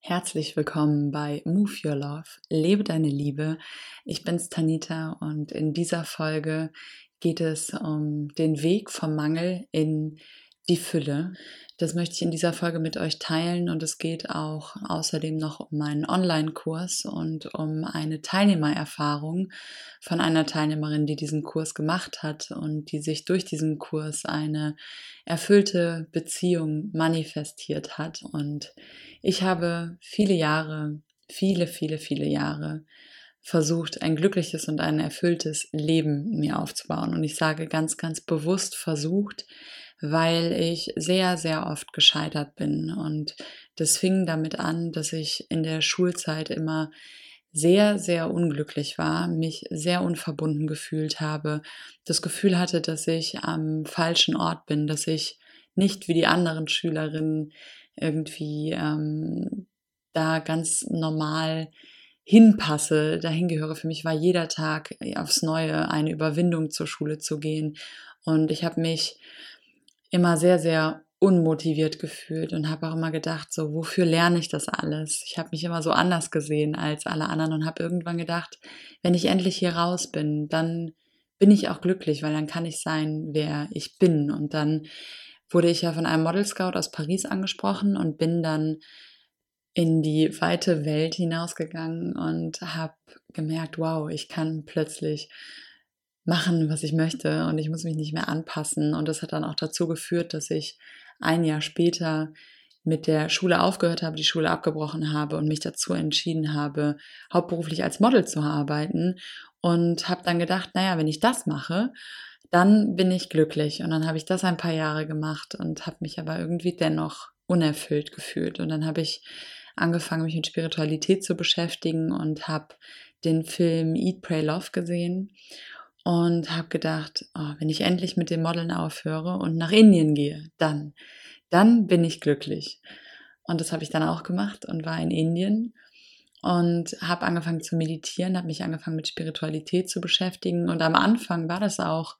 Herzlich willkommen bei Move Your Love, lebe deine Liebe. Ich bin's Tanita und in dieser Folge geht es um den Weg vom Mangel in die Fülle. Das möchte ich in dieser Folge mit euch teilen und es geht auch außerdem noch um meinen Online-Kurs und um eine Teilnehmererfahrung von einer Teilnehmerin, die diesen Kurs gemacht hat und die sich durch diesen Kurs eine erfüllte Beziehung manifestiert hat. Und ich habe viele Jahre, viele, viele, viele Jahre versucht, ein glückliches und ein erfülltes Leben mir aufzubauen. Und ich sage ganz, ganz bewusst versucht, weil ich sehr, sehr oft gescheitert bin. Und das fing damit an, dass ich in der Schulzeit immer sehr, sehr unglücklich war, mich sehr unverbunden gefühlt habe, das Gefühl hatte, dass ich am falschen Ort bin, dass ich nicht wie die anderen Schülerinnen irgendwie ähm, da ganz normal hinpasse, dahin gehöre. Für mich war jeder Tag aufs Neue eine Überwindung zur Schule zu gehen. Und ich habe mich immer sehr, sehr unmotiviert gefühlt und habe auch immer gedacht, so, wofür lerne ich das alles? Ich habe mich immer so anders gesehen als alle anderen und habe irgendwann gedacht, wenn ich endlich hier raus bin, dann bin ich auch glücklich, weil dann kann ich sein, wer ich bin. Und dann wurde ich ja von einem Model Scout aus Paris angesprochen und bin dann in die weite Welt hinausgegangen und habe gemerkt, wow, ich kann plötzlich machen, was ich möchte und ich muss mich nicht mehr anpassen. Und das hat dann auch dazu geführt, dass ich ein Jahr später mit der Schule aufgehört habe, die Schule abgebrochen habe und mich dazu entschieden habe, hauptberuflich als Model zu arbeiten und habe dann gedacht, naja, wenn ich das mache, dann bin ich glücklich. Und dann habe ich das ein paar Jahre gemacht und habe mich aber irgendwie dennoch unerfüllt gefühlt. Und dann habe ich angefangen, mich mit Spiritualität zu beschäftigen und habe den Film Eat, Pray, Love gesehen und habe gedacht, oh, wenn ich endlich mit dem Modeln aufhöre und nach Indien gehe, dann, dann bin ich glücklich. Und das habe ich dann auch gemacht und war in Indien und habe angefangen zu meditieren, habe mich angefangen mit Spiritualität zu beschäftigen. Und am Anfang war das auch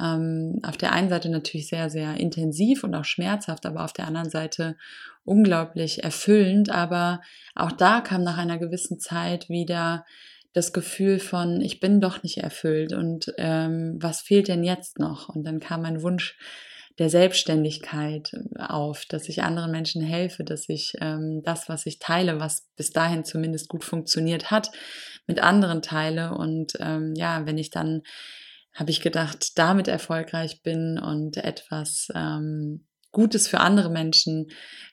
ähm, auf der einen Seite natürlich sehr, sehr intensiv und auch schmerzhaft, aber auf der anderen Seite unglaublich erfüllend. Aber auch da kam nach einer gewissen Zeit wieder das Gefühl von, ich bin doch nicht erfüllt und ähm, was fehlt denn jetzt noch? Und dann kam mein Wunsch der Selbstständigkeit auf, dass ich anderen Menschen helfe, dass ich ähm, das, was ich teile, was bis dahin zumindest gut funktioniert hat, mit anderen teile. Und ähm, ja, wenn ich dann, habe ich gedacht, damit erfolgreich bin und etwas ähm, Gutes für andere Menschen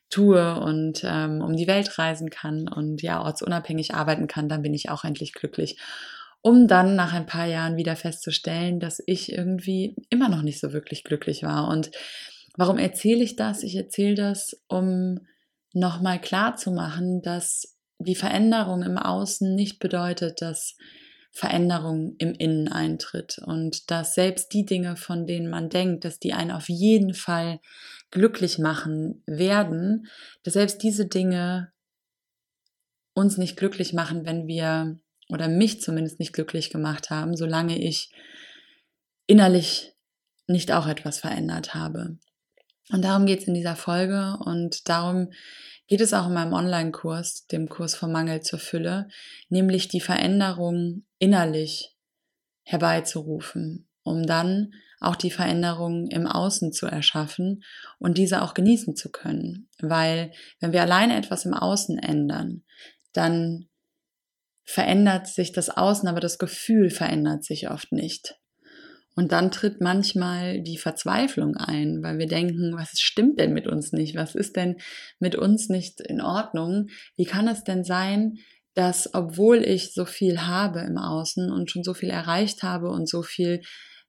tue und ähm, um die Welt reisen kann und ja, ortsunabhängig arbeiten kann, dann bin ich auch endlich glücklich. Um dann nach ein paar Jahren wieder festzustellen, dass ich irgendwie immer noch nicht so wirklich glücklich war. Und warum erzähle ich das? Ich erzähle das, um nochmal klar zu machen, dass die Veränderung im Außen nicht bedeutet, dass Veränderung im Innen eintritt und dass selbst die Dinge, von denen man denkt, dass die einen auf jeden Fall glücklich machen werden, dass selbst diese Dinge uns nicht glücklich machen, wenn wir, oder mich zumindest nicht glücklich gemacht haben, solange ich innerlich nicht auch etwas verändert habe. Und darum geht es in dieser Folge und darum geht es auch in meinem Online-Kurs, dem Kurs vom Mangel zur Fülle, nämlich die Veränderung innerlich herbeizurufen, um dann auch die Veränderung im Außen zu erschaffen und diese auch genießen zu können. Weil wenn wir alleine etwas im Außen ändern, dann verändert sich das Außen, aber das Gefühl verändert sich oft nicht. Und dann tritt manchmal die Verzweiflung ein, weil wir denken, was stimmt denn mit uns nicht? Was ist denn mit uns nicht in Ordnung? Wie kann es denn sein, dass obwohl ich so viel habe im Außen und schon so viel erreicht habe und so viel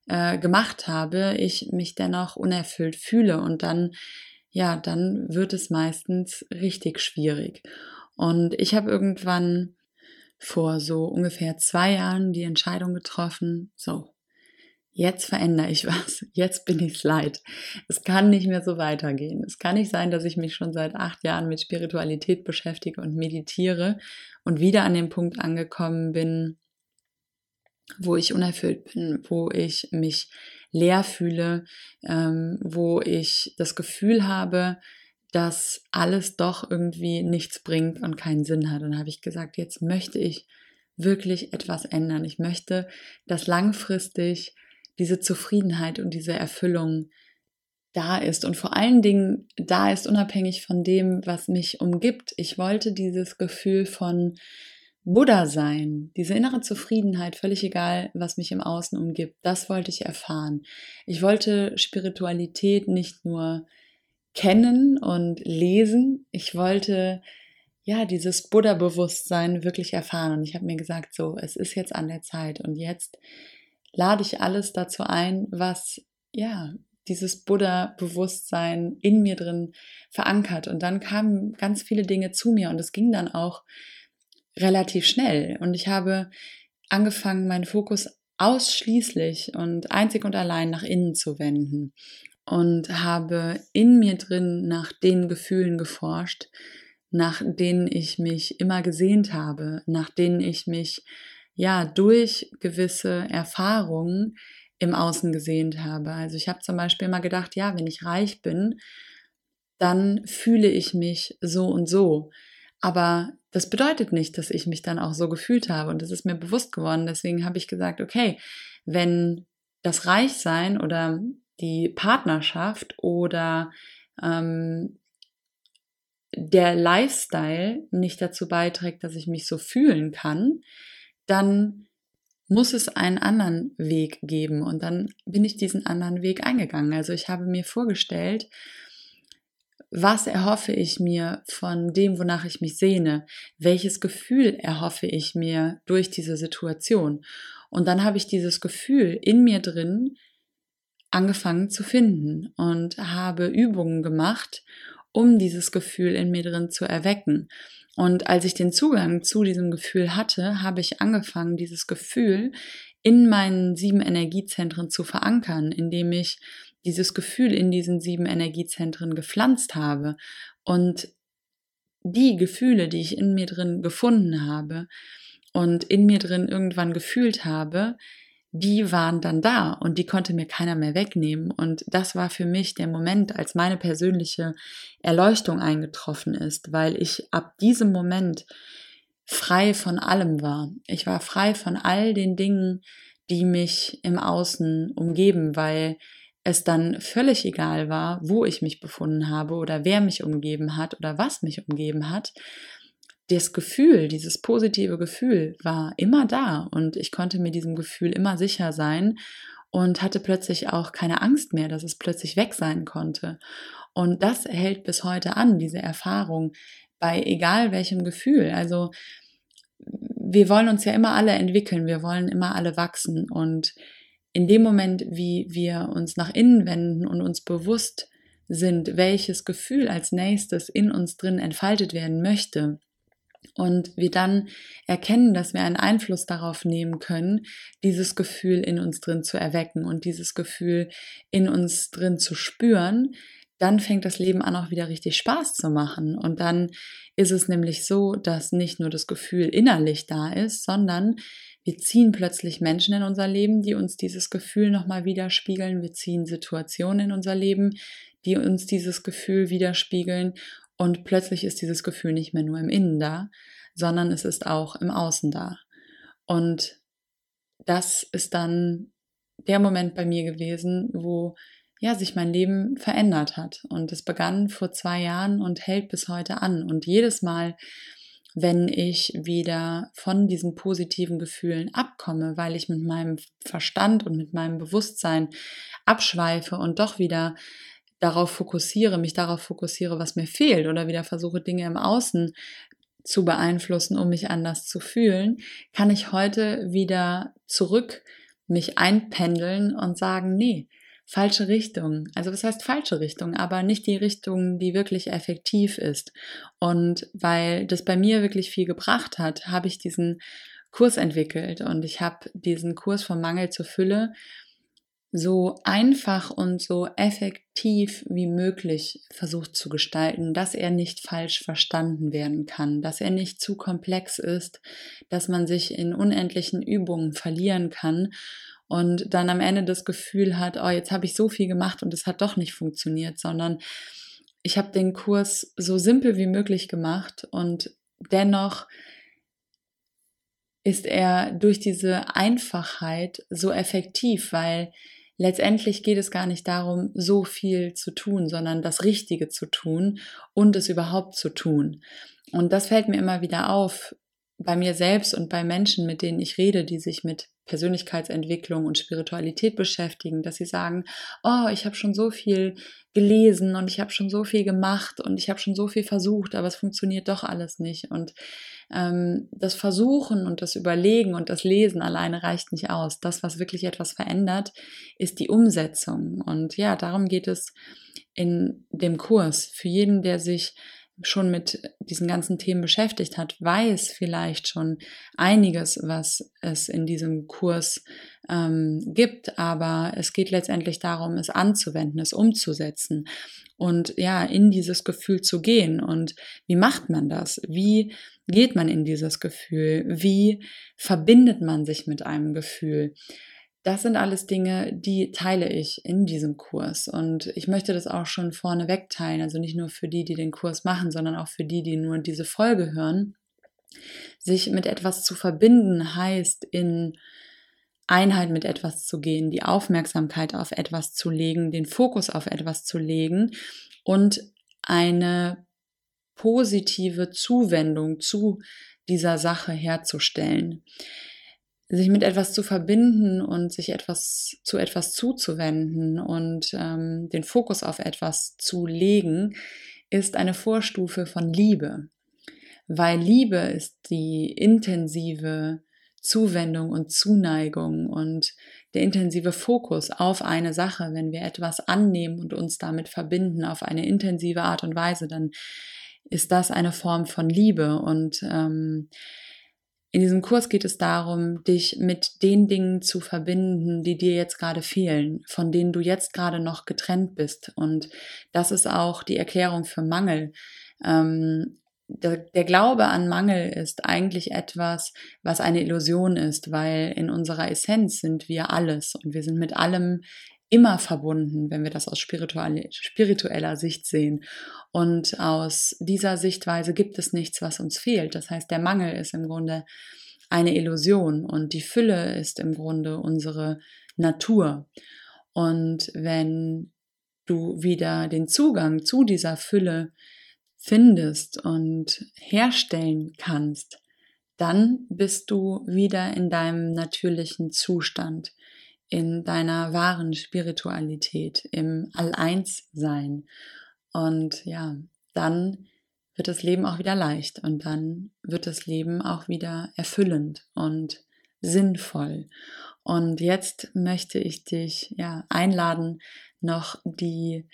äh, gemacht habe, ich mich dennoch unerfüllt fühle und dann, ja, dann wird es meistens richtig schwierig. Und ich habe irgendwann vor so ungefähr zwei Jahren die Entscheidung getroffen, so, jetzt verändere ich was, jetzt bin ich's leid. Es kann nicht mehr so weitergehen. Es kann nicht sein, dass ich mich schon seit acht Jahren mit Spiritualität beschäftige und meditiere und wieder an dem Punkt angekommen bin, wo ich unerfüllt bin, wo ich mich leer fühle, ähm, wo ich das Gefühl habe, dass alles doch irgendwie nichts bringt und keinen Sinn hat. Und dann habe ich gesagt, jetzt möchte ich wirklich etwas ändern. Ich möchte, dass langfristig diese Zufriedenheit und diese Erfüllung da ist und vor allen Dingen da ist unabhängig von dem, was mich umgibt. Ich wollte dieses Gefühl von Buddha sein, diese innere Zufriedenheit, völlig egal, was mich im Außen umgibt, das wollte ich erfahren. Ich wollte Spiritualität nicht nur kennen und lesen, ich wollte ja dieses Buddha-Bewusstsein wirklich erfahren. Und ich habe mir gesagt, so, es ist jetzt an der Zeit und jetzt lade ich alles dazu ein, was ja dieses Buddha-Bewusstsein in mir drin verankert. Und dann kamen ganz viele Dinge zu mir und es ging dann auch relativ schnell. Und ich habe angefangen, meinen Fokus ausschließlich und einzig und allein nach innen zu wenden und habe in mir drin nach den Gefühlen geforscht, nach denen ich mich immer gesehnt habe, nach denen ich mich ja durch gewisse Erfahrungen im Außen gesehnt habe. Also ich habe zum Beispiel immer gedacht, ja, wenn ich reich bin, dann fühle ich mich so und so. Aber das bedeutet nicht, dass ich mich dann auch so gefühlt habe und das ist mir bewusst geworden. Deswegen habe ich gesagt, okay, wenn das Reichsein oder die Partnerschaft oder ähm, der Lifestyle nicht dazu beiträgt, dass ich mich so fühlen kann, dann muss es einen anderen Weg geben. Und dann bin ich diesen anderen Weg eingegangen. Also ich habe mir vorgestellt, was erhoffe ich mir von dem, wonach ich mich sehne? Welches Gefühl erhoffe ich mir durch diese Situation? Und dann habe ich dieses Gefühl in mir drin angefangen zu finden und habe Übungen gemacht, um dieses Gefühl in mir drin zu erwecken. Und als ich den Zugang zu diesem Gefühl hatte, habe ich angefangen, dieses Gefühl in meinen sieben Energiezentren zu verankern, indem ich dieses Gefühl in diesen sieben Energiezentren gepflanzt habe und die Gefühle, die ich in mir drin gefunden habe und in mir drin irgendwann gefühlt habe, die waren dann da und die konnte mir keiner mehr wegnehmen. Und das war für mich der Moment, als meine persönliche Erleuchtung eingetroffen ist, weil ich ab diesem Moment frei von allem war. Ich war frei von all den Dingen, die mich im Außen umgeben, weil es dann völlig egal war, wo ich mich befunden habe oder wer mich umgeben hat oder was mich umgeben hat, das Gefühl, dieses positive Gefühl war immer da und ich konnte mir diesem Gefühl immer sicher sein und hatte plötzlich auch keine Angst mehr, dass es plötzlich weg sein konnte. Und das hält bis heute an, diese Erfahrung, bei egal welchem Gefühl. Also wir wollen uns ja immer alle entwickeln, wir wollen immer alle wachsen und in dem Moment, wie wir uns nach innen wenden und uns bewusst sind, welches Gefühl als nächstes in uns drin entfaltet werden möchte, und wir dann erkennen, dass wir einen Einfluss darauf nehmen können, dieses Gefühl in uns drin zu erwecken und dieses Gefühl in uns drin zu spüren, dann fängt das Leben an, auch wieder richtig Spaß zu machen. Und dann ist es nämlich so, dass nicht nur das Gefühl innerlich da ist, sondern wir ziehen plötzlich Menschen in unser Leben, die uns dieses Gefühl nochmal widerspiegeln. Wir ziehen Situationen in unser Leben, die uns dieses Gefühl widerspiegeln. Und plötzlich ist dieses Gefühl nicht mehr nur im Innen da, sondern es ist auch im Außen da. Und das ist dann der Moment bei mir gewesen, wo ja, sich mein Leben verändert hat. Und es begann vor zwei Jahren und hält bis heute an. Und jedes Mal, wenn ich wieder von diesen positiven Gefühlen abkomme, weil ich mit meinem Verstand und mit meinem Bewusstsein abschweife und doch wieder darauf fokussiere, mich darauf fokussiere, was mir fehlt oder wieder versuche, Dinge im Außen zu beeinflussen, um mich anders zu fühlen, kann ich heute wieder zurück mich einpendeln und sagen, nee, falsche Richtung. Also was heißt falsche Richtung, aber nicht die Richtung, die wirklich effektiv ist. Und weil das bei mir wirklich viel gebracht hat, habe ich diesen Kurs entwickelt und ich habe diesen Kurs vom Mangel zur Fülle so einfach und so effektiv wie möglich versucht zu gestalten, dass er nicht falsch verstanden werden kann, dass er nicht zu komplex ist, dass man sich in unendlichen Übungen verlieren kann und dann am Ende das Gefühl hat, oh, jetzt habe ich so viel gemacht und es hat doch nicht funktioniert, sondern ich habe den Kurs so simpel wie möglich gemacht und dennoch ist er durch diese Einfachheit so effektiv, weil letztendlich geht es gar nicht darum, so viel zu tun, sondern das Richtige zu tun und es überhaupt zu tun. Und das fällt mir immer wieder auf bei mir selbst und bei Menschen, mit denen ich rede, die sich mit Persönlichkeitsentwicklung und Spiritualität beschäftigen, dass sie sagen, oh, ich habe schon so viel gelesen und ich habe schon so viel gemacht und ich habe schon so viel versucht, aber es funktioniert doch alles nicht. Und ähm, das Versuchen und das Überlegen und das Lesen alleine reicht nicht aus. Das, was wirklich etwas verändert, ist die Umsetzung. Und ja, darum geht es in dem Kurs. Für jeden, der sich schon mit diesen ganzen Themen beschäftigt hat, weiß vielleicht schon einiges, was es in diesem Kurs ähm, gibt, aber es geht letztendlich darum, es anzuwenden, es umzusetzen und ja, in dieses Gefühl zu gehen. Und wie macht man das? Wie geht man in dieses Gefühl? Wie verbindet man sich mit einem Gefühl? Das sind alles Dinge, die teile ich in diesem Kurs. Und ich möchte das auch schon vorneweg teilen. Also nicht nur für die, die den Kurs machen, sondern auch für die, die nur diese Folge hören. Sich mit etwas zu verbinden heißt, in Einheit mit etwas zu gehen, die Aufmerksamkeit auf etwas zu legen, den Fokus auf etwas zu legen und eine positive Zuwendung zu dieser Sache herzustellen sich mit etwas zu verbinden und sich etwas zu etwas zuzuwenden und ähm, den Fokus auf etwas zu legen, ist eine Vorstufe von Liebe. Weil Liebe ist die intensive Zuwendung und Zuneigung und der intensive Fokus auf eine Sache, wenn wir etwas annehmen und uns damit verbinden auf eine intensive Art und Weise, dann ist das eine Form von Liebe und ähm, in diesem Kurs geht es darum, dich mit den Dingen zu verbinden, die dir jetzt gerade fehlen, von denen du jetzt gerade noch getrennt bist. Und das ist auch die Erklärung für Mangel. Ähm, der, der, Glaube an Mangel ist eigentlich etwas, was eine Illusion ist, weil in unserer Essenz sind wir alles und wir sind mit allem immer verbunden, wenn wir das aus spiritueller Sicht sehen. Und aus dieser Sichtweise gibt es nichts, was uns fehlt. Das heißt, der Mangel ist im Grunde eine Illusion und die Fülle ist im Grunde unsere Natur. Und wenn du wieder den Zugang zu dieser Fülle findest und herstellen kannst, dann bist du wieder in deinem natürlichen Zustand in deiner wahren Spiritualität, im All-Eins-Sein. Und ja, dann wird das Leben auch wieder leicht und dann wird das Leben auch wieder erfüllend und sinnvoll. Und jetzt möchte ich dich ja einladen, noch die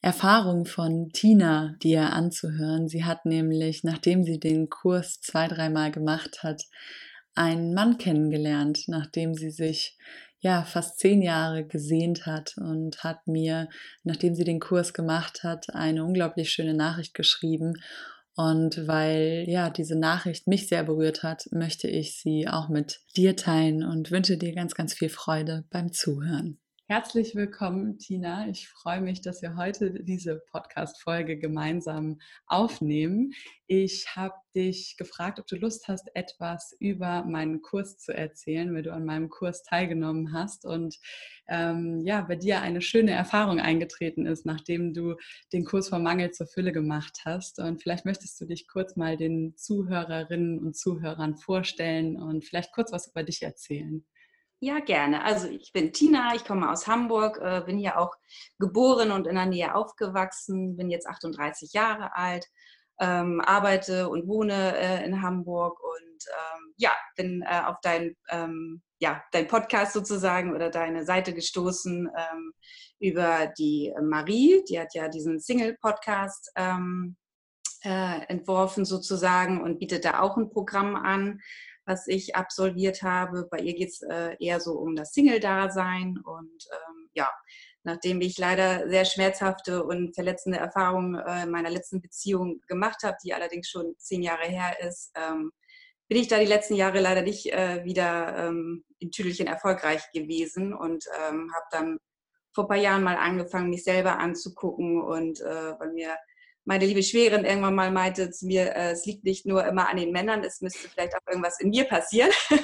Erfahrung von Tina dir anzuhören. Sie hat nämlich, nachdem sie den Kurs zwei, dreimal gemacht hat, einen Mann kennengelernt, nachdem sie sich ja fast zehn Jahre gesehnt hat und hat mir, nachdem sie den Kurs gemacht hat, eine unglaublich schöne Nachricht geschrieben. Und weil ja diese Nachricht mich sehr berührt hat, möchte ich sie auch mit dir teilen und wünsche dir ganz, ganz viel Freude beim Zuhören. Herzlich willkommen, Tina. Ich freue mich, dass wir heute diese Podcast-Folge gemeinsam aufnehmen. Ich habe dich gefragt, ob du Lust hast, etwas über meinen Kurs zu erzählen, weil du an meinem Kurs teilgenommen hast und ähm, ja, bei dir eine schöne Erfahrung eingetreten ist, nachdem du den Kurs vom Mangel zur Fülle gemacht hast. Und vielleicht möchtest du dich kurz mal den Zuhörerinnen und Zuhörern vorstellen und vielleicht kurz was über dich erzählen. Ja, gerne. Also ich bin Tina, ich komme aus Hamburg, äh, bin hier auch geboren und in der Nähe aufgewachsen, bin jetzt 38 Jahre alt, ähm, arbeite und wohne äh, in Hamburg und ähm, ja, bin äh, auf dein, ähm, ja, dein Podcast sozusagen oder deine Seite gestoßen ähm, über die Marie, die hat ja diesen Single-Podcast ähm, äh, entworfen sozusagen und bietet da auch ein Programm an was ich absolviert habe. Bei ihr geht es äh, eher so um das Single-Dasein und ähm, ja, nachdem ich leider sehr schmerzhafte und verletzende Erfahrungen äh, in meiner letzten Beziehung gemacht habe, die allerdings schon zehn Jahre her ist, ähm, bin ich da die letzten Jahre leider nicht äh, wieder ähm, in Tüdelchen erfolgreich gewesen und ähm, habe dann vor ein paar Jahren mal angefangen, mich selber anzugucken und äh, weil mir meine liebe Schwägerin irgendwann mal meinte zu mir, äh, es liegt nicht nur immer an den Männern, es müsste vielleicht auch irgendwas in mir passieren.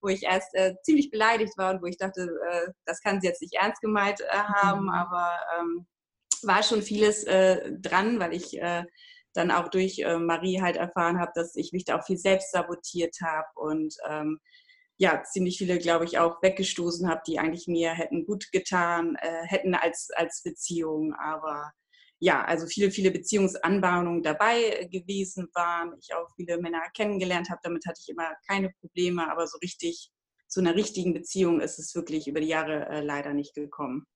wo ich erst äh, ziemlich beleidigt war und wo ich dachte, äh, das kann sie jetzt nicht ernst gemeint äh, haben, mhm. aber ähm, war schon vieles äh, dran, weil ich äh, dann auch durch Marie halt erfahren habe, dass ich mich da auch viel selbst sabotiert habe und ähm, ja, ziemlich viele, glaube ich, auch weggestoßen habe, die eigentlich mir hätten gut getan, hätten als, als Beziehung, aber ja, also viele, viele Beziehungsanbahnungen dabei gewesen waren. Ich auch viele Männer kennengelernt habe. Damit hatte ich immer keine Probleme, aber so richtig zu einer richtigen Beziehung ist es wirklich über die Jahre äh, leider nicht gekommen.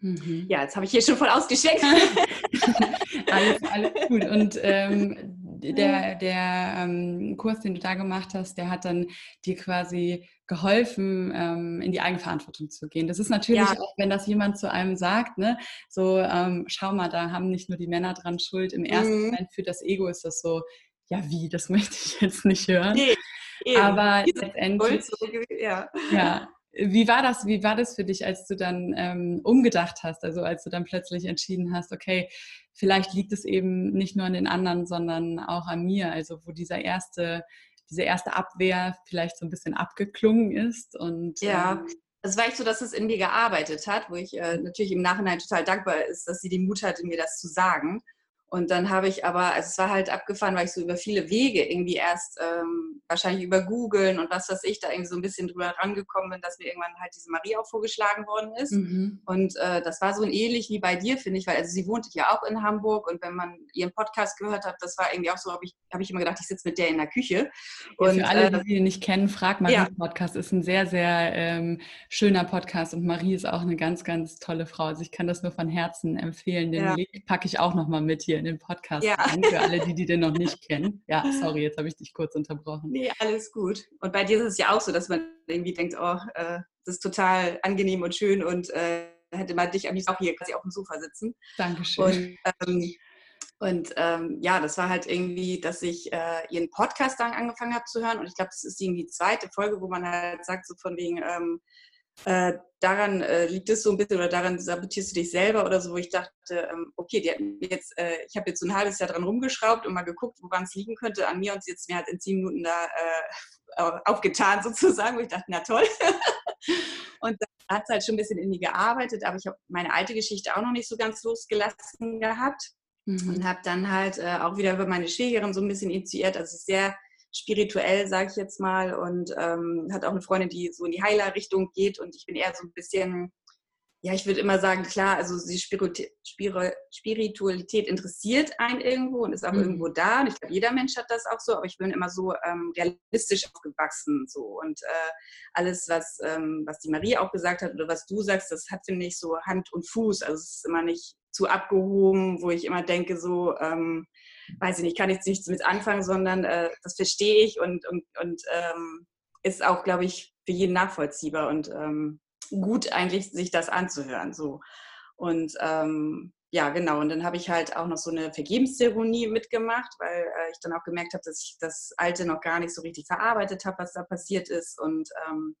Mhm. Ja, jetzt habe ich hier schon voll ausgeschenkt. alles, alles gut. Und ähm, der, der ähm, Kurs, den du da gemacht hast, der hat dann dir quasi geholfen, ähm, in die Eigenverantwortung zu gehen. Das ist natürlich ja. auch, wenn das jemand zu einem sagt, ne, so, ähm, schau mal, da haben nicht nur die Männer dran Schuld. Im ersten mhm. Moment für das Ego ist das so, ja, wie, das möchte ich jetzt nicht hören. Nee, Aber letztendlich, so, ja. ja. Wie war das? Wie war das für dich, als du dann ähm, umgedacht hast? Also als du dann plötzlich entschieden hast, okay, vielleicht liegt es eben nicht nur an den anderen, sondern auch an mir. Also wo dieser erste diese erste Abwehr vielleicht so ein bisschen abgeklungen ist. Und, ja, ähm, es war echt so, dass es in mir gearbeitet hat, wo ich äh, natürlich im Nachhinein total dankbar ist, dass sie den Mut hatte, mir das zu sagen. Und dann habe ich aber, also es war halt abgefahren, weil ich so über viele Wege irgendwie erst ähm, wahrscheinlich über Googeln und was weiß ich, da irgendwie so ein bisschen drüber rangekommen bin, dass mir irgendwann halt diese Marie auch vorgeschlagen worden ist. Mhm. Und äh, das war so ähnlich wie bei dir, finde ich, weil also sie wohnte ja auch in Hamburg und wenn man ihren Podcast gehört hat, das war irgendwie auch so, habe ich, hab ich immer gedacht, ich sitze mit der in der Küche. Und, ja, für alle, äh, die ihn nicht kennen, Frag Marie ja. Podcast ist ein sehr, sehr ähm, schöner Podcast und Marie ist auch eine ganz, ganz tolle Frau. Also ich kann das nur von Herzen empfehlen. Den ja. Link packe ich auch nochmal mit hier in den Podcast ja. rein, für alle, die, die den noch nicht kennen. Ja, sorry, jetzt habe ich dich kurz unterbrochen. Nee, alles gut. Und bei dir ist es ja auch so, dass man irgendwie denkt, oh, äh, das ist total angenehm und schön und äh, hätte man dich am liebsten auch hier quasi auf dem Sofa sitzen. Dankeschön. Und, ähm, und ähm, ja, das war halt irgendwie, dass ich äh, ihren Podcast dann angefangen habe zu hören. Und ich glaube, das ist irgendwie die zweite Folge, wo man halt sagt, so von wegen, ähm, äh, daran äh, liegt es so ein bisschen oder daran sabotierst du dich selber oder so, wo ich dachte, ähm, okay, die jetzt, äh, ich habe jetzt so ein halbes Jahr dran rumgeschraubt und mal geguckt, woran es liegen könnte an mir und sie jetzt mir halt in zehn Minuten da äh, aufgetan sozusagen, wo ich dachte, na toll. und dann hat es halt schon ein bisschen in mir gearbeitet, aber ich habe meine alte Geschichte auch noch nicht so ganz losgelassen gehabt. Mhm. Und habe dann halt äh, auch wieder über meine Schwägerin so ein bisschen initiiert. Also sehr spirituell, sage ich jetzt mal, und ähm, hat auch eine Freundin, die so in die Heiler-Richtung geht und ich bin eher so ein bisschen, ja, ich würde immer sagen, klar, also die Spiritualität interessiert einen irgendwo und ist auch mhm. irgendwo da und ich glaube, jeder Mensch hat das auch so, aber ich bin immer so ähm, realistisch aufgewachsen so und äh, alles, was, ähm, was die Marie auch gesagt hat oder was du sagst, das hat, finde ich, so Hand und Fuß, also es ist immer nicht zu abgehoben, wo ich immer denke, so, ähm, weiß ich nicht, kann jetzt nichts mit anfangen, sondern äh, das verstehe ich und, und, und ähm, ist auch, glaube ich, für jeden nachvollziehbar und ähm, gut eigentlich, sich das anzuhören. So. Und ähm, ja, genau. Und dann habe ich halt auch noch so eine Vergebenszeremonie mitgemacht, weil äh, ich dann auch gemerkt habe, dass ich das Alte noch gar nicht so richtig verarbeitet habe, was da passiert ist. Und ähm,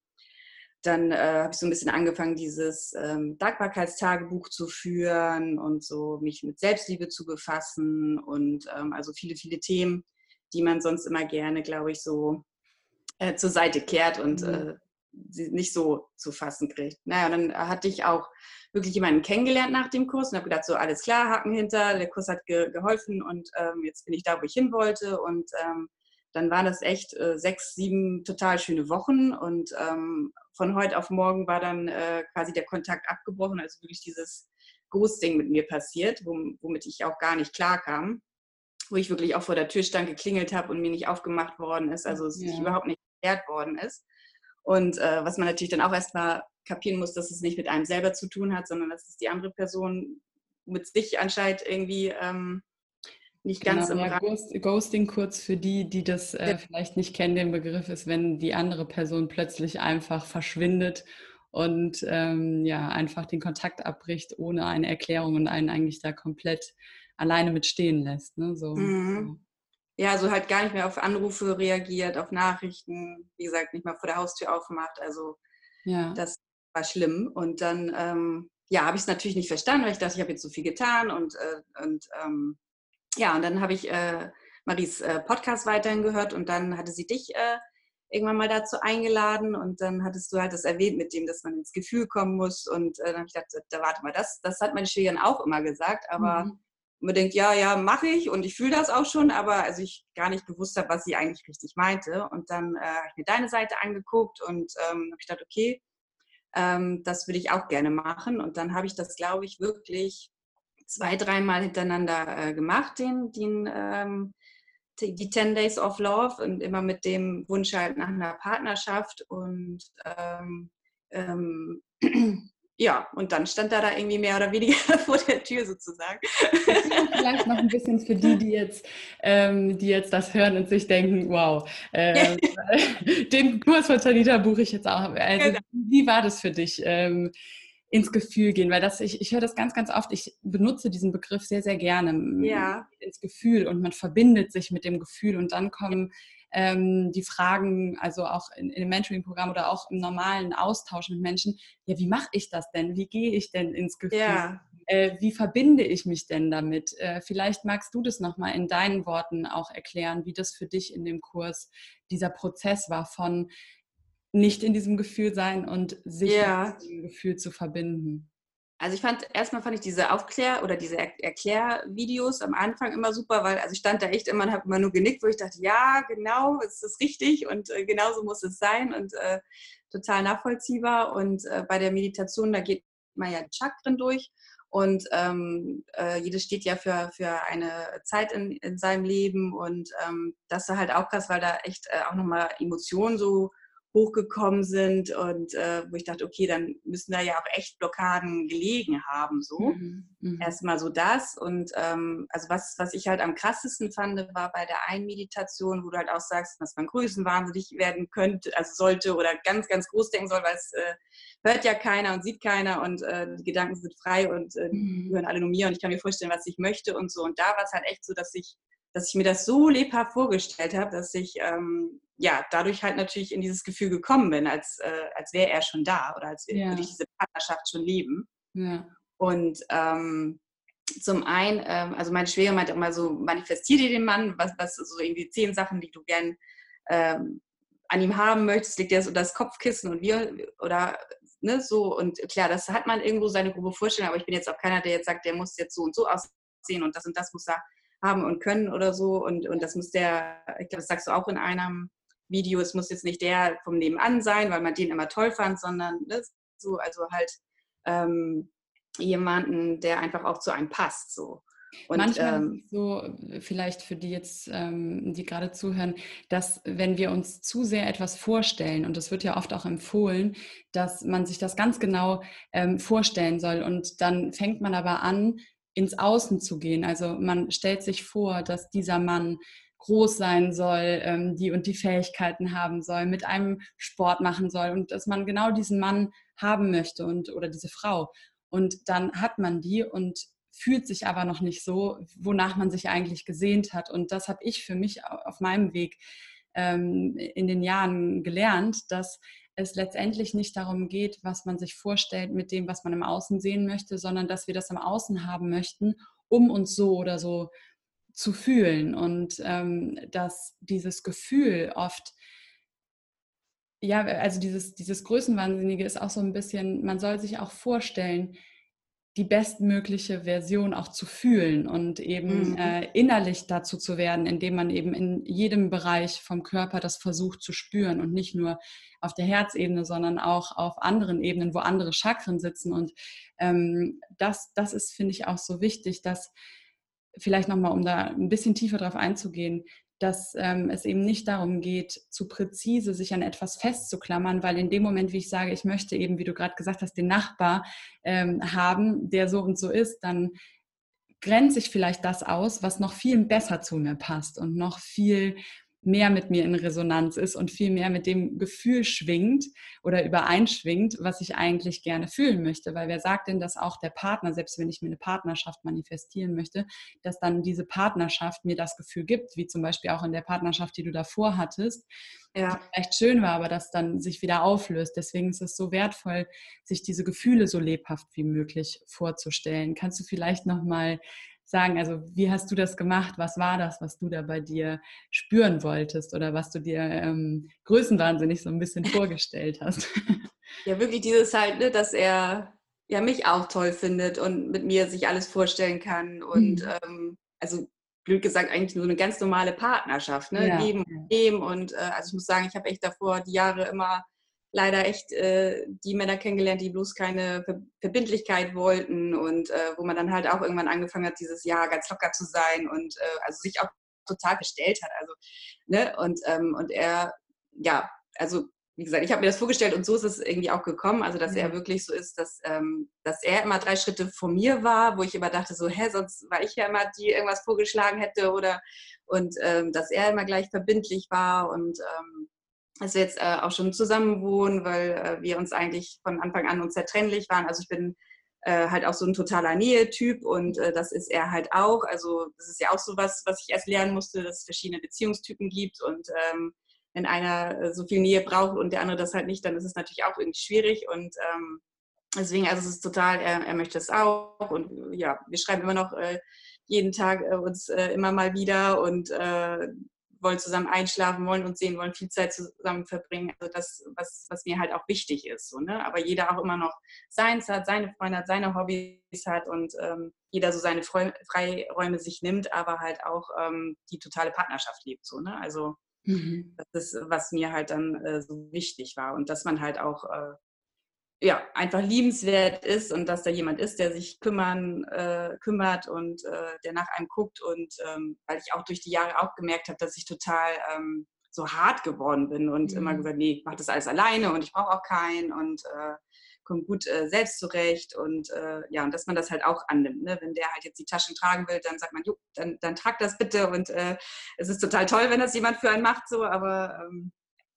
dann äh, habe ich so ein bisschen angefangen, dieses ähm, Dankbarkeitstagebuch zu führen und so mich mit Selbstliebe zu befassen und ähm, also viele, viele Themen, die man sonst immer gerne, glaube ich, so äh, zur Seite kehrt und mhm. äh, sie nicht so zu fassen kriegt. Naja, und dann hatte ich auch wirklich jemanden kennengelernt nach dem Kurs und habe gedacht, so alles klar, Haken hinter, der Kurs hat ge geholfen und ähm, jetzt bin ich da, wo ich hin wollte und ähm, dann waren das echt äh, sechs, sieben total schöne Wochen und ähm, von heute auf morgen war dann äh, quasi der Kontakt abgebrochen, also wirklich dieses Ghosting mit mir passiert, womit ich auch gar nicht klar kam, wo ich wirklich auch vor der Tür stand, geklingelt habe und mir nicht aufgemacht worden ist, also es ja. sich überhaupt nicht geklärt worden ist. Und äh, was man natürlich dann auch erstmal kapieren muss, dass es nicht mit einem selber zu tun hat, sondern dass es die andere Person mit sich anscheinend irgendwie ähm, nicht ganz genau, im ja, Ghost, Ghosting kurz für die, die das äh, vielleicht nicht kennen, den Begriff ist, wenn die andere Person plötzlich einfach verschwindet und ähm, ja, einfach den Kontakt abbricht ohne eine Erklärung und einen eigentlich da komplett alleine mit stehen lässt. Ne? So, mhm. Ja, so halt gar nicht mehr auf Anrufe reagiert, auf Nachrichten, wie gesagt, nicht mal vor der Haustür aufmacht. Also ja. das war schlimm. Und dann, ähm, ja, habe ich es natürlich nicht verstanden, weil ich dachte, ich habe jetzt so viel getan und, äh, und ähm, ja, und dann habe ich äh, Maries äh, Podcast weiterhin gehört und dann hatte sie dich äh, irgendwann mal dazu eingeladen und dann hattest du halt das erwähnt mit dem, dass man ins Gefühl kommen muss und äh, dann habe ich gedacht, da warte mal, das, das hat meine Schwägerin auch immer gesagt, aber mhm. man denkt, ja, ja, mache ich und ich fühle das auch schon, aber also ich gar nicht gewusst habe, was sie eigentlich richtig meinte und dann äh, habe ich mir deine Seite angeguckt und ähm, habe ich gedacht, okay, ähm, das würde ich auch gerne machen und dann habe ich das, glaube ich, wirklich zwei, dreimal hintereinander äh, gemacht, den, den ähm, die 10 Days of Love und immer mit dem Wunsch halt nach einer Partnerschaft und ähm, ähm, ja, und dann stand er da irgendwie mehr oder weniger vor der Tür sozusagen. Vielleicht noch ein bisschen für die, die jetzt, ähm, die jetzt das hören und sich denken, wow, äh, den Kurs von Tanita buche ich jetzt auch. Also, genau. Wie war das für dich? Ins Gefühl gehen, weil das, ich, ich höre das ganz, ganz oft, ich benutze diesen Begriff sehr, sehr gerne, ja. ins Gefühl und man verbindet sich mit dem Gefühl und dann kommen ähm, die Fragen, also auch in, in dem Mentoring-Programm oder auch im normalen Austausch mit Menschen, ja, wie mache ich das denn? Wie gehe ich denn ins Gefühl? Ja. Äh, wie verbinde ich mich denn damit? Äh, vielleicht magst du das nochmal in deinen Worten auch erklären, wie das für dich in dem Kurs dieser Prozess war von, nicht in diesem Gefühl sein und sich ja. mit diesem Gefühl zu verbinden. Also ich fand, erstmal fand ich diese Aufklär- oder diese er Erklärvideos am Anfang immer super, weil also ich stand da echt immer und habe immer nur genickt, wo ich dachte, ja, genau, es ist richtig und äh, genauso muss es sein und äh, total nachvollziehbar. Und äh, bei der Meditation, da geht man ja Chakren durch und ähm, äh, jedes steht ja für, für eine Zeit in, in seinem Leben und ähm, das ist halt auch krass, weil da echt äh, auch nochmal Emotionen so hochgekommen sind und äh, wo ich dachte, okay, dann müssen da ja auch echt Blockaden gelegen haben. So mhm. mhm. erstmal so das und ähm, also was was ich halt am krassesten fand, war bei der einen Meditation, wo du halt auch sagst, dass man größenwahnsinnig werden könnte, also sollte oder ganz ganz groß denken soll, weil es äh, hört ja keiner und sieht keiner und äh, die Gedanken sind frei und äh, mhm. hören alle nur mir und ich kann mir vorstellen, was ich möchte und so und da war es halt echt so, dass ich dass ich mir das so lebhaft vorgestellt habe, dass ich ähm, ja dadurch halt natürlich in dieses Gefühl gekommen bin, als, äh, als wäre er schon da oder als ja. würde ich diese Partnerschaft schon leben. Ja. Und ähm, zum einen, ähm, also meine Schwägerin meinte immer so, manifestier dir den Mann, was, was so irgendwie zehn Sachen, die du gern ähm, an ihm haben möchtest, legt er so das Kopfkissen und wir oder ne, so und klar, das hat man irgendwo seine grobe Vorstellung, aber ich bin jetzt auch keiner, der jetzt sagt, der muss jetzt so und so aussehen und das und das muss er haben und können oder so. Und, und das muss der, ich glaube, das sagst du auch in einem Video, es muss jetzt nicht der vom Nebenan sein, weil man den immer toll fand, sondern ne, so, also halt ähm, jemanden, der einfach auch zu einem passt. So. Und, Manchmal ähm, so, vielleicht für die jetzt, ähm, die gerade zuhören, dass wenn wir uns zu sehr etwas vorstellen, und das wird ja oft auch empfohlen, dass man sich das ganz genau ähm, vorstellen soll. Und dann fängt man aber an, ins Außen zu gehen. Also man stellt sich vor, dass dieser Mann groß sein soll, ähm, die und die Fähigkeiten haben soll, mit einem Sport machen soll und dass man genau diesen Mann haben möchte und oder diese Frau. Und dann hat man die und fühlt sich aber noch nicht so, wonach man sich eigentlich gesehnt hat. Und das habe ich für mich auf meinem Weg ähm, in den Jahren gelernt, dass es letztendlich nicht darum geht, was man sich vorstellt mit dem, was man im Außen sehen möchte, sondern dass wir das im Außen haben möchten, um uns so oder so zu fühlen. Und ähm, dass dieses Gefühl oft, ja, also dieses, dieses Größenwahnsinnige ist auch so ein bisschen, man soll sich auch vorstellen, die bestmögliche Version auch zu fühlen und eben mhm. äh, innerlich dazu zu werden, indem man eben in jedem Bereich vom Körper das versucht zu spüren und nicht nur auf der Herzebene, sondern auch auf anderen Ebenen, wo andere Chakren sitzen. Und ähm, das, das ist, finde ich, auch so wichtig, dass vielleicht nochmal, um da ein bisschen tiefer drauf einzugehen, dass ähm, es eben nicht darum geht, zu präzise sich an etwas festzuklammern, weil in dem Moment, wie ich sage, ich möchte eben, wie du gerade gesagt hast, den Nachbar ähm, haben, der so und so ist, dann grenze ich vielleicht das aus, was noch viel besser zu mir passt und noch viel mehr mit mir in Resonanz ist und viel mehr mit dem Gefühl schwingt oder übereinschwingt, was ich eigentlich gerne fühlen möchte. Weil wer sagt denn, dass auch der Partner, selbst wenn ich mir eine Partnerschaft manifestieren möchte, dass dann diese Partnerschaft mir das Gefühl gibt, wie zum Beispiel auch in der Partnerschaft, die du davor hattest, ja. die vielleicht schön war, aber das dann sich wieder auflöst. Deswegen ist es so wertvoll, sich diese Gefühle so lebhaft wie möglich vorzustellen. Kannst du vielleicht nochmal sagen, also wie hast du das gemacht? Was war das, was du da bei dir spüren wolltest oder was du dir ähm, größenwahnsinnig so ein bisschen vorgestellt hast? Ja, wirklich dieses halt, ne, dass er ja mich auch toll findet und mit mir sich alles vorstellen kann und mhm. ähm, also blöd gesagt eigentlich nur eine ganz normale Partnerschaft, ne? Ja. Geben und geben und äh, also ich muss sagen, ich habe echt davor die Jahre immer leider echt äh, die Männer kennengelernt, die bloß keine Ver Verbindlichkeit wollten und äh, wo man dann halt auch irgendwann angefangen hat, dieses Jahr ganz locker zu sein und äh, also sich auch total gestellt hat. Also, ne? Und, ähm, und er, ja, also wie gesagt, ich habe mir das vorgestellt und so ist es irgendwie auch gekommen, also dass er wirklich so ist, dass, ähm, dass er immer drei Schritte vor mir war, wo ich immer dachte, so, hä, sonst war ich ja immer, die irgendwas vorgeschlagen hätte oder und ähm, dass er immer gleich verbindlich war und ähm, dass wir jetzt äh, auch schon zusammen wohnen, weil äh, wir uns eigentlich von Anfang an unzertrennlich waren. Also ich bin äh, halt auch so ein totaler Nähe-Typ und äh, das ist er halt auch. Also das ist ja auch so was, was ich erst lernen musste, dass es verschiedene Beziehungstypen gibt und ähm, wenn einer äh, so viel Nähe braucht und der andere das halt nicht, dann ist es natürlich auch irgendwie schwierig und ähm, deswegen, also es ist total, er, er möchte es auch und ja, wir schreiben immer noch äh, jeden Tag äh, uns immer mal wieder und wollen zusammen einschlafen, wollen uns sehen, wollen viel Zeit zusammen verbringen. Also das, was, was mir halt auch wichtig ist. So, ne? Aber jeder auch immer noch seins hat, seine Freunde hat, seine Hobbys hat und ähm, jeder so seine Freiräume sich nimmt, aber halt auch ähm, die totale Partnerschaft lebt. So, ne? Also mhm. das ist, was mir halt dann äh, so wichtig war. Und dass man halt auch äh, ja, einfach liebenswert ist und dass da jemand ist, der sich kümmern, äh, kümmert und äh, der nach einem guckt. Und ähm, weil ich auch durch die Jahre auch gemerkt habe, dass ich total ähm, so hart geworden bin und mhm. immer gesagt, nee, ich mache das alles alleine und ich brauche auch keinen und äh, komme gut äh, selbst zurecht und äh, ja, und dass man das halt auch annimmt. Ne? Wenn der halt jetzt die Taschen tragen will, dann sagt man, jo, dann, dann trag das bitte und äh, es ist total toll, wenn das jemand für einen macht, so, aber ähm,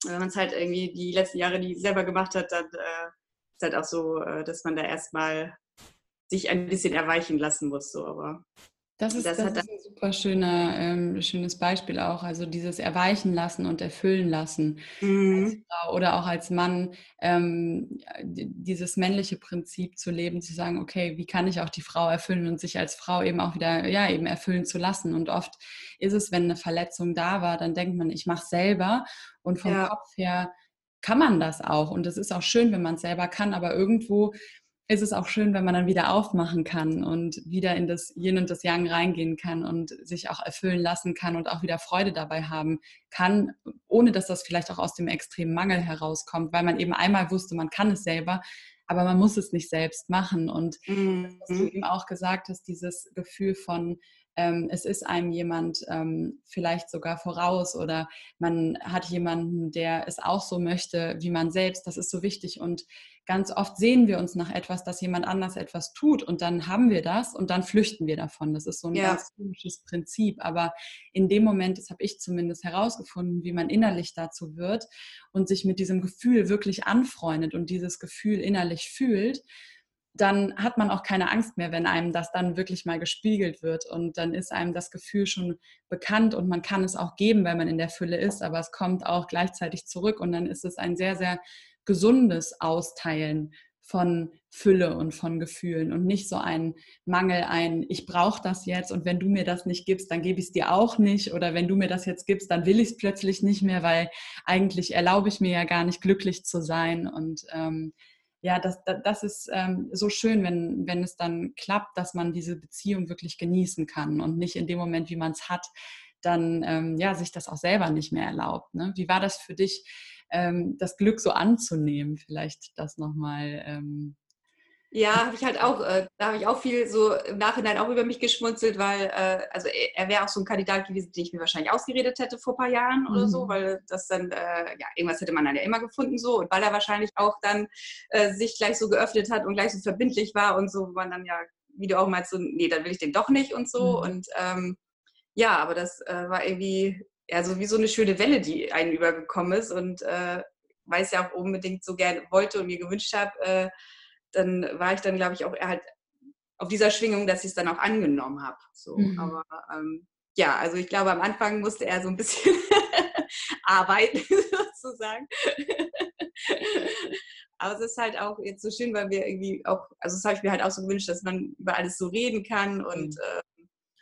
wenn man es halt irgendwie die letzten Jahre nie selber gemacht hat, dann äh, ist halt auch so, äh, dass man da erstmal sich ein bisschen erweichen lassen muss. So, aber das ist, das, das ist ein super schöner, ähm, schönes Beispiel auch. Also dieses Erweichen lassen und erfüllen lassen. Mhm. oder auch als Mann ähm, dieses männliche Prinzip zu leben, zu sagen, okay, wie kann ich auch die Frau erfüllen und sich als Frau eben auch wieder, ja, eben erfüllen zu lassen. Und oft ist es, wenn eine Verletzung da war, dann denkt man, ich mache selber und vom ja. Kopf her kann man das auch. Und es ist auch schön, wenn man es selber kann, aber irgendwo ist es auch schön, wenn man dann wieder aufmachen kann und wieder in das Yin und das Yang reingehen kann und sich auch erfüllen lassen kann und auch wieder Freude dabei haben kann, ohne dass das vielleicht auch aus dem extremen Mangel herauskommt, weil man eben einmal wusste, man kann es selber, aber man muss es nicht selbst machen. Und mhm. was du eben auch gesagt hast, dieses Gefühl von, ähm, es ist einem jemand ähm, vielleicht sogar voraus oder man hat jemanden, der es auch so möchte wie man selbst. Das ist so wichtig und ganz oft sehen wir uns nach etwas, dass jemand anders etwas tut und dann haben wir das und dann flüchten wir davon. Das ist so ein ja. ganz komisches Prinzip. Aber in dem Moment, das habe ich zumindest herausgefunden, wie man innerlich dazu wird und sich mit diesem Gefühl wirklich anfreundet und dieses Gefühl innerlich fühlt, dann hat man auch keine Angst mehr, wenn einem das dann wirklich mal gespiegelt wird. Und dann ist einem das Gefühl schon bekannt und man kann es auch geben, weil man in der Fülle ist, aber es kommt auch gleichzeitig zurück und dann ist es ein sehr, sehr gesundes Austeilen von Fülle und von Gefühlen und nicht so ein Mangel, ein ich brauche das jetzt und wenn du mir das nicht gibst, dann gebe ich es dir auch nicht. Oder wenn du mir das jetzt gibst, dann will ich es plötzlich nicht mehr, weil eigentlich erlaube ich mir ja gar nicht glücklich zu sein. Und ähm, ja, das, das ist ähm, so schön, wenn, wenn es dann klappt, dass man diese Beziehung wirklich genießen kann und nicht in dem Moment, wie man es hat, dann ähm, ja, sich das auch selber nicht mehr erlaubt. Ne? Wie war das für dich, ähm, das Glück so anzunehmen? Vielleicht das nochmal ähm, ja, habe ich halt auch, äh, da habe ich auch viel so im Nachhinein auch über mich geschmunzelt, weil, äh, also er, er wäre auch so ein Kandidat gewesen, den ich mir wahrscheinlich ausgeredet hätte vor ein paar Jahren mhm. oder so, mhm. weil das dann, äh, ja, irgendwas hätte man dann ja immer gefunden so und weil er wahrscheinlich auch dann äh, sich gleich so geöffnet hat und gleich so verbindlich war und so, wo man dann ja, wie du auch meinst, so, nee, dann will ich den doch nicht und so mhm. und ähm, ja, aber das äh, war irgendwie, ja, so wie so eine schöne Welle, die einen übergekommen ist und äh, weil ich es ja auch unbedingt so gerne wollte und mir gewünscht habe, dann war ich dann, glaube ich, auch halt auf dieser Schwingung, dass ich es dann auch angenommen habe. So. Mhm. Aber ähm, ja, also ich glaube, am Anfang musste er so ein bisschen arbeiten, sozusagen. Aber es ist halt auch jetzt so schön, weil wir irgendwie auch, also das habe ich mir halt auch so gewünscht, dass man über alles so reden kann und mhm. äh,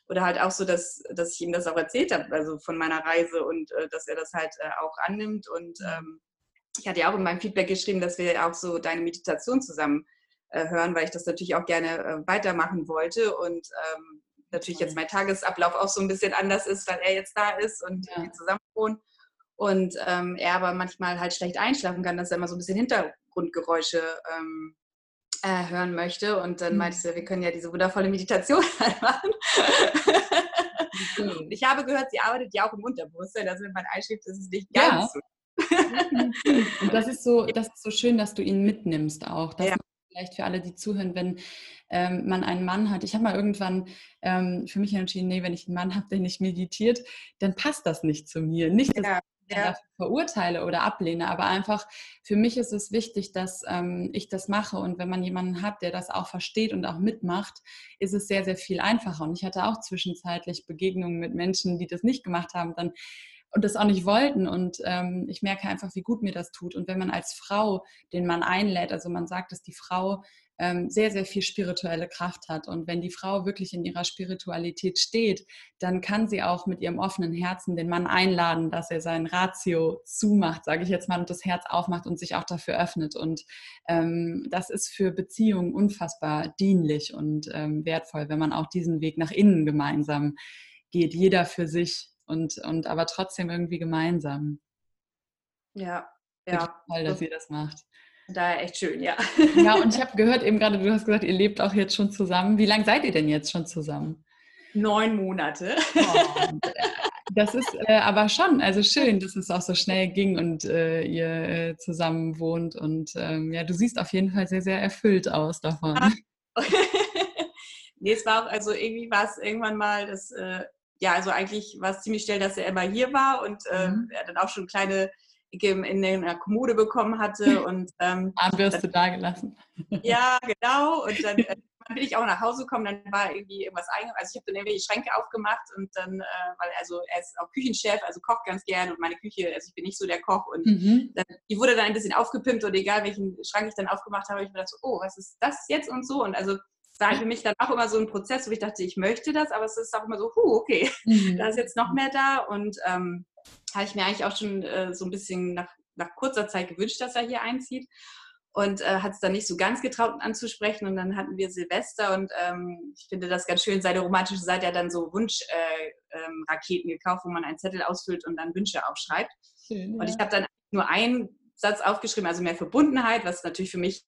oder halt auch so, dass, dass ich ihm das auch erzählt habe, also von meiner Reise und äh, dass er das halt äh, auch annimmt. Und ähm, ich hatte ja auch in meinem Feedback geschrieben, dass wir auch so deine Meditation zusammen hören, weil ich das natürlich auch gerne äh, weitermachen wollte und ähm, natürlich jetzt mein Tagesablauf auch so ein bisschen anders ist, weil er jetzt da ist und ja. wir zusammen wohnen. Und ähm, er aber manchmal halt schlecht einschlafen kann, dass er immer so ein bisschen Hintergrundgeräusche ähm, äh, hören möchte. Und dann mhm. meinte ich, wir können ja diese wundervolle Meditation halt machen. ich habe gehört, sie arbeitet ja auch im Unterbewusstsein. Also wenn man einschläft, ist es nicht ganz ja. so. Und das ist so, das ist so schön, dass du ihn mitnimmst auch. Dass ja. Vielleicht für alle, die zuhören, wenn ähm, man einen Mann hat. Ich habe mal irgendwann ähm, für mich entschieden, nee, wenn ich einen Mann habe, der nicht meditiert, dann passt das nicht zu mir. Nicht, dass ja ja. verurteile oder ablehne, aber einfach für mich ist es wichtig, dass ähm, ich das mache und wenn man jemanden hat, der das auch versteht und auch mitmacht, ist es sehr, sehr viel einfacher. Und ich hatte auch zwischenzeitlich Begegnungen mit Menschen, die das nicht gemacht haben, dann und das auch nicht wollten. Und ähm, ich merke einfach, wie gut mir das tut. Und wenn man als Frau den Mann einlädt, also man sagt, dass die Frau ähm, sehr, sehr viel spirituelle Kraft hat. Und wenn die Frau wirklich in ihrer Spiritualität steht, dann kann sie auch mit ihrem offenen Herzen den Mann einladen, dass er sein Ratio zumacht, sage ich jetzt mal, und das Herz aufmacht und sich auch dafür öffnet. Und ähm, das ist für Beziehungen unfassbar dienlich und ähm, wertvoll, wenn man auch diesen Weg nach innen gemeinsam geht, jeder für sich und, und aber trotzdem irgendwie gemeinsam. Ja, ja. Toll, dass ihr das macht. Daher echt schön, ja. Ja, und ich habe gehört eben gerade, du hast gesagt, ihr lebt auch jetzt schon zusammen. Wie lange seid ihr denn jetzt schon zusammen? Neun Monate. Oh, das ist äh, aber schon, also schön, dass es auch so schnell ging und äh, ihr äh, zusammen wohnt. Und ähm, ja, du siehst auf jeden Fall sehr, sehr erfüllt aus davon. nee, es war auch, also irgendwie war es irgendwann mal das, äh, ja, also eigentlich war es ziemlich schnell, dass er immer hier war und äh, mhm. er dann auch schon kleine in der Kommode bekommen hatte. Und, ähm, Armbürste da gelassen. Ja, genau. Und dann, äh, bin ich auch nach Hause gekommen, dann war irgendwie irgendwas eingegangen. Also ich habe dann irgendwelche Schränke aufgemacht und dann, äh, weil also er ist auch Küchenchef, also kocht ganz gerne und meine Küche, also ich bin nicht so der Koch und mhm. dann, die wurde dann ein bisschen aufgepimpt und egal welchen Schrank ich dann aufgemacht habe, ich mir gedacht so, oh, was ist das jetzt und so und also war für mich dann auch immer so ein Prozess, wo ich dachte, ich möchte das, aber es ist auch immer so, huh, okay, mhm. da ist jetzt noch mehr da und ähm, habe ich mir eigentlich auch schon äh, so ein bisschen nach, nach kurzer Zeit gewünscht, dass er hier einzieht und äh, hat es dann nicht so ganz getraut anzusprechen. Und dann hatten wir Silvester und ähm, ich finde das ganz schön. Seine romantische Seite hat dann so Wunschraketen äh, ähm, gekauft, wo man einen Zettel ausfüllt und dann Wünsche aufschreibt. Schön. Und ich habe dann nur einen Satz aufgeschrieben, also mehr Verbundenheit, was natürlich für mich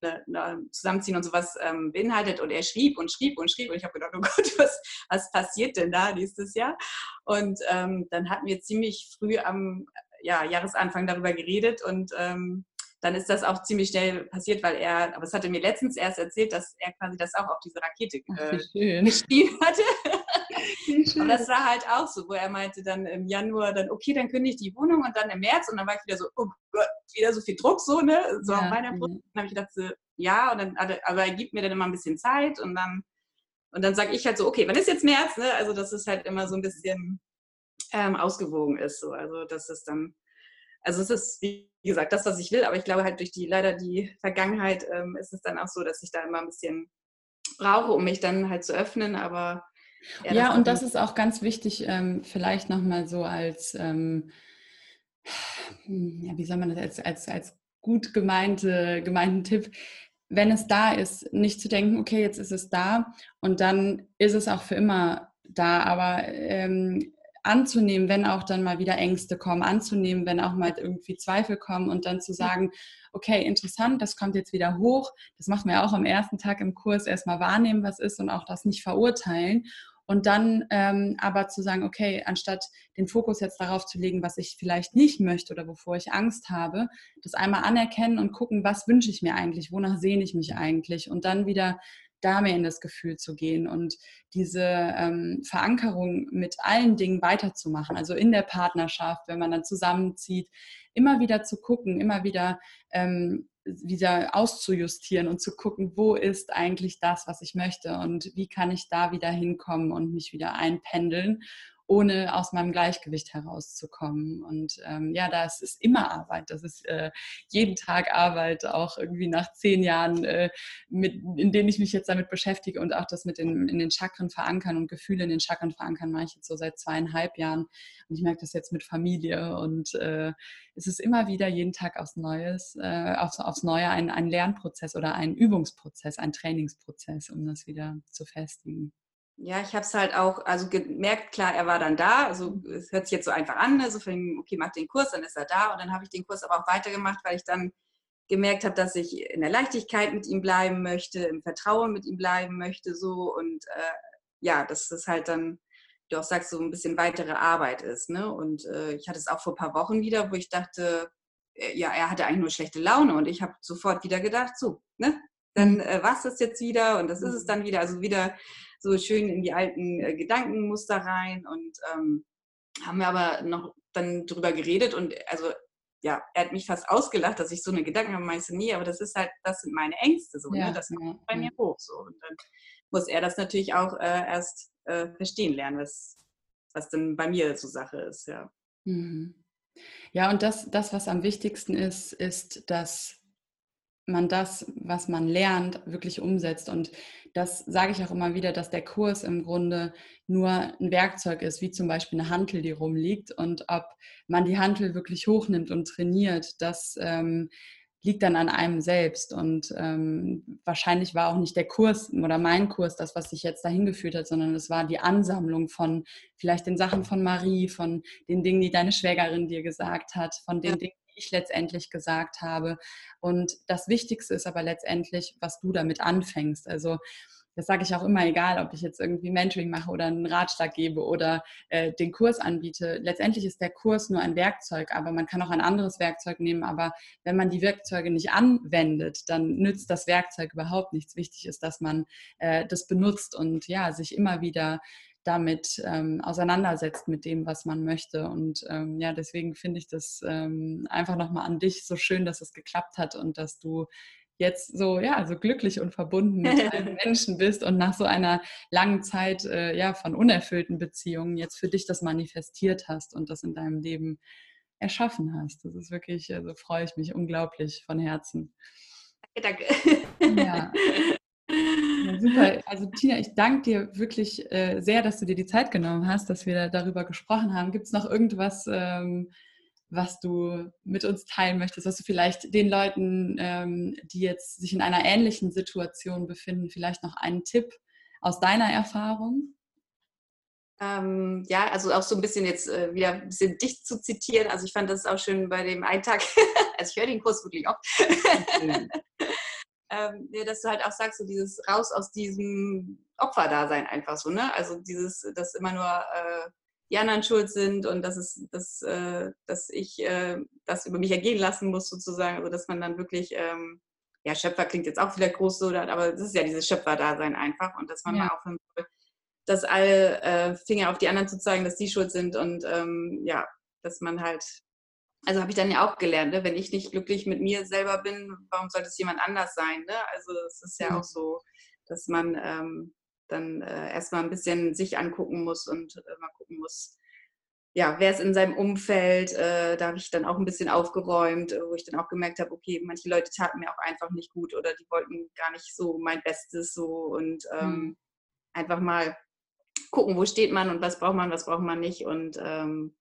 Ne, ne, Zusammenziehen und sowas ähm, beinhaltet. Und er schrieb und schrieb und schrieb. Und ich habe gedacht, oh Gott, was, was passiert denn da nächstes Jahr? Und ähm, dann hatten wir ziemlich früh am ja, Jahresanfang darüber geredet und ähm, dann ist das auch ziemlich schnell passiert, weil er, aber es hatte mir letztens erst erzählt, dass er quasi das auch auf diese Rakete äh, geschrieben hatte. Und das war halt auch so, wo er meinte dann im Januar dann, okay, dann kündige ich die Wohnung und dann im März und dann war ich wieder so, oh Gott, wieder so viel Druck so, ne? So ja, auf meiner Brust. Ja. Dann habe ich gedacht, so, ja, und dann, aber er gibt mir dann immer ein bisschen Zeit und dann, und dann sage ich halt so, okay, wann ist jetzt März, ne? Also, dass es halt immer so ein bisschen ähm, ausgewogen ist, so. Also, das ist dann, also es ist, wie gesagt, das, was ich will, aber ich glaube halt durch die, leider die Vergangenheit ähm, ist es dann auch so, dass ich da immer ein bisschen brauche, um mich dann halt zu öffnen, aber ja, ja und das ist auch ganz wichtig, ähm, vielleicht nochmal so als, ähm, ja, wie soll man das, als, als, als gut gemeinte, gemeinten Tipp, wenn es da ist, nicht zu denken, okay, jetzt ist es da und dann ist es auch für immer da, aber ähm, anzunehmen, wenn auch dann mal wieder Ängste kommen, anzunehmen, wenn auch mal irgendwie Zweifel kommen und dann zu sagen, okay, interessant, das kommt jetzt wieder hoch. Das machen wir auch am ersten Tag im Kurs, erstmal wahrnehmen, was ist und auch das nicht verurteilen. Und dann ähm, aber zu sagen, okay, anstatt den Fokus jetzt darauf zu legen, was ich vielleicht nicht möchte oder wovor ich Angst habe, das einmal anerkennen und gucken, was wünsche ich mir eigentlich, wonach sehne ich mich eigentlich und dann wieder da mehr in das Gefühl zu gehen und diese ähm, Verankerung mit allen Dingen weiterzumachen, also in der Partnerschaft, wenn man dann zusammenzieht, immer wieder zu gucken, immer wieder ähm, wieder auszujustieren und zu gucken, wo ist eigentlich das, was ich möchte und wie kann ich da wieder hinkommen und mich wieder einpendeln ohne aus meinem Gleichgewicht herauszukommen. Und ähm, ja, das ist immer Arbeit. Das ist äh, jeden Tag Arbeit, auch irgendwie nach zehn Jahren, äh, mit, in denen ich mich jetzt damit beschäftige und auch das mit den, in den Chakren verankern und Gefühle in den Chakren verankern, mache ich jetzt so seit zweieinhalb Jahren. Und ich merke das jetzt mit Familie und äh, es ist immer wieder jeden Tag aufs Neues, äh, aufs, aufs Neue ein, ein Lernprozess oder ein Übungsprozess, ein Trainingsprozess, um das wieder zu festigen. Ja, ich habe es halt auch, also gemerkt, klar, er war dann da. Also es hört sich jetzt so einfach an, ne? so von, okay, mach den Kurs, dann ist er da. Und dann habe ich den Kurs aber auch weitergemacht, weil ich dann gemerkt habe, dass ich in der Leichtigkeit mit ihm bleiben möchte, im Vertrauen mit ihm bleiben möchte, so. Und äh, ja, dass das halt dann, du auch sagst, so ein bisschen weitere Arbeit ist. Ne? Und äh, ich hatte es auch vor ein paar Wochen wieder, wo ich dachte, äh, ja, er hatte eigentlich nur schlechte Laune und ich habe sofort wieder gedacht, so, ne? Dann äh, war es jetzt wieder und das ist es mhm. dann wieder. Also wieder so schön in die alten äh, Gedankenmuster rein und ähm, haben wir aber noch dann drüber geredet und also ja, er hat mich fast ausgelacht, dass ich so eine Gedanken habe, meinst du nie, aber das ist halt, das sind meine Ängste so, ne? ja, ne? das kommt bei mir hoch so und dann muss er das natürlich auch äh, erst äh, verstehen lernen, was, was denn bei mir so Sache ist, ja. Mhm. Ja, und das, das, was am wichtigsten ist, ist, dass man das, was man lernt, wirklich umsetzt. Und das sage ich auch immer wieder, dass der Kurs im Grunde nur ein Werkzeug ist, wie zum Beispiel eine Hantel, die rumliegt. Und ob man die Hantel wirklich hochnimmt und trainiert, das ähm, liegt dann an einem selbst. Und ähm, wahrscheinlich war auch nicht der Kurs oder mein Kurs das, was sich jetzt dahin geführt hat, sondern es war die Ansammlung von vielleicht den Sachen von Marie, von den Dingen, die deine Schwägerin dir gesagt hat, von den. Dingen, ich letztendlich gesagt habe. Und das Wichtigste ist aber letztendlich, was du damit anfängst. Also das sage ich auch immer, egal ob ich jetzt irgendwie Mentoring mache oder einen Ratschlag gebe oder äh, den Kurs anbiete. Letztendlich ist der Kurs nur ein Werkzeug, aber man kann auch ein anderes Werkzeug nehmen. Aber wenn man die Werkzeuge nicht anwendet, dann nützt das Werkzeug überhaupt nichts. Wichtig ist, dass man äh, das benutzt und ja, sich immer wieder damit ähm, auseinandersetzt mit dem, was man möchte. Und ähm, ja, deswegen finde ich das ähm, einfach nochmal an dich so schön, dass es geklappt hat und dass du jetzt so, ja, so glücklich und verbunden mit allen Menschen bist und nach so einer langen Zeit äh, ja, von unerfüllten Beziehungen jetzt für dich das manifestiert hast und das in deinem Leben erschaffen hast. Das ist wirklich, also freue ich mich unglaublich von Herzen. Danke. Ja. Ja, super. Also Tina, ich danke dir wirklich äh, sehr, dass du dir die Zeit genommen hast, dass wir darüber gesprochen haben. Gibt es noch irgendwas, ähm, was du mit uns teilen möchtest, was du vielleicht den Leuten, ähm, die jetzt sich in einer ähnlichen Situation befinden, vielleicht noch einen Tipp aus deiner Erfahrung? Ähm, ja, also auch so ein bisschen jetzt äh, wieder ein bisschen dicht zu zitieren. Also ich fand das auch schön bei dem einen Tag, also ich höre den Kurs wirklich oft. Ähm, dass du halt auch sagst, so dieses raus aus diesem Opferdasein einfach so, ne? Also dieses, dass immer nur äh, die anderen schuld sind und dass es, dass, äh, dass ich äh, das über mich ergehen lassen muss sozusagen. Also dass man dann wirklich, ähm, ja, Schöpfer klingt jetzt auch wieder groß so, aber das ist ja dieses Schöpferdasein einfach und dass man ja. mal aufhören soll, dass alle äh, Finger auf die anderen zu zeigen, dass die schuld sind und ähm, ja, dass man halt also habe ich dann ja auch gelernt, ne? wenn ich nicht glücklich mit mir selber bin, warum sollte es jemand anders sein? Ne? Also es ist ja mhm. auch so, dass man ähm, dann äh, erstmal ein bisschen sich angucken muss und äh, mal gucken muss, ja, wer ist in seinem Umfeld, äh, da habe ich dann auch ein bisschen aufgeräumt, wo ich dann auch gemerkt habe, okay, manche Leute taten mir auch einfach nicht gut oder die wollten gar nicht so mein Bestes so und ähm, mhm. einfach mal gucken, wo steht man und was braucht man, was braucht man nicht und ähm,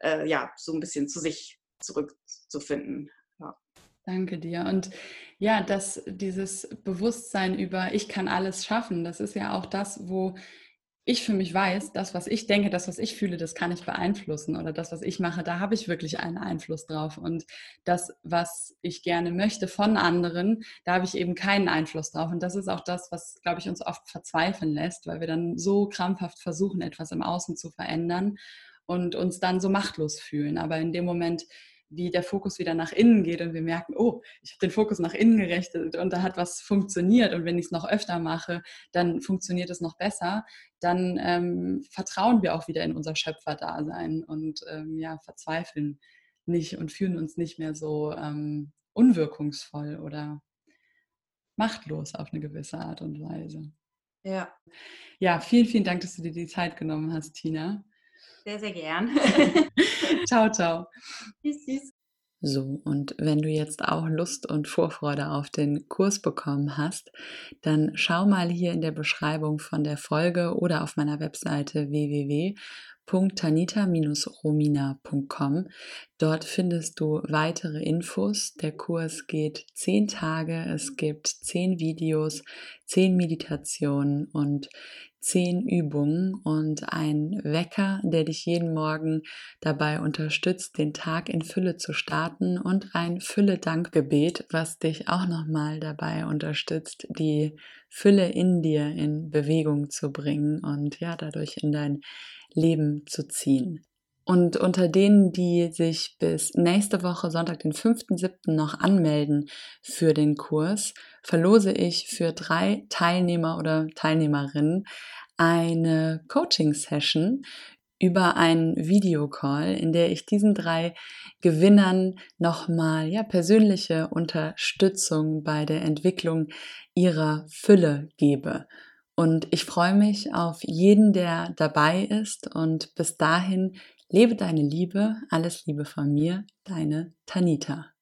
äh, ja, so ein bisschen zu sich zurückzufinden. Ja. Danke dir. Und ja, dass dieses Bewusstsein über ich kann alles schaffen, das ist ja auch das, wo ich für mich weiß, das, was ich denke, das, was ich fühle, das kann ich beeinflussen oder das, was ich mache, da habe ich wirklich einen Einfluss drauf. Und das, was ich gerne möchte von anderen, da habe ich eben keinen Einfluss drauf. Und das ist auch das, was, glaube ich, uns oft verzweifeln lässt, weil wir dann so krampfhaft versuchen, etwas im Außen zu verändern und uns dann so machtlos fühlen. Aber in dem Moment, wie der Fokus wieder nach innen geht und wir merken, oh, ich habe den Fokus nach innen gerichtet und da hat was funktioniert und wenn ich es noch öfter mache, dann funktioniert es noch besser, dann ähm, vertrauen wir auch wieder in unser Schöpferdasein und ähm, ja, verzweifeln nicht und fühlen uns nicht mehr so ähm, unwirkungsvoll oder machtlos auf eine gewisse Art und Weise. Ja. Ja, vielen, vielen Dank, dass du dir die Zeit genommen hast, Tina. Sehr, sehr gern. ciao, ciao. Tschüss, tschüss. So, und wenn du jetzt auch Lust und Vorfreude auf den Kurs bekommen hast, dann schau mal hier in der Beschreibung von der Folge oder auf meiner Webseite www.tanita-romina.com. Dort findest du weitere Infos. Der Kurs geht zehn Tage, es gibt zehn Videos, zehn Meditationen und zehn Übungen und ein Wecker, der dich jeden Morgen dabei unterstützt, den Tag in Fülle zu starten und ein Fülle-Dankgebet, was dich auch nochmal dabei unterstützt, die Fülle in dir in Bewegung zu bringen und ja, dadurch in dein Leben zu ziehen. Und unter denen, die sich bis nächste Woche Sonntag, den 5.7. noch anmelden für den Kurs, verlose ich für drei Teilnehmer oder Teilnehmerinnen eine Coaching-Session über einen Videocall, in der ich diesen drei Gewinnern nochmal ja, persönliche Unterstützung bei der Entwicklung ihrer Fülle gebe. Und ich freue mich auf jeden, der dabei ist. Und bis dahin Lebe deine Liebe, alles Liebe von mir, deine Tanita.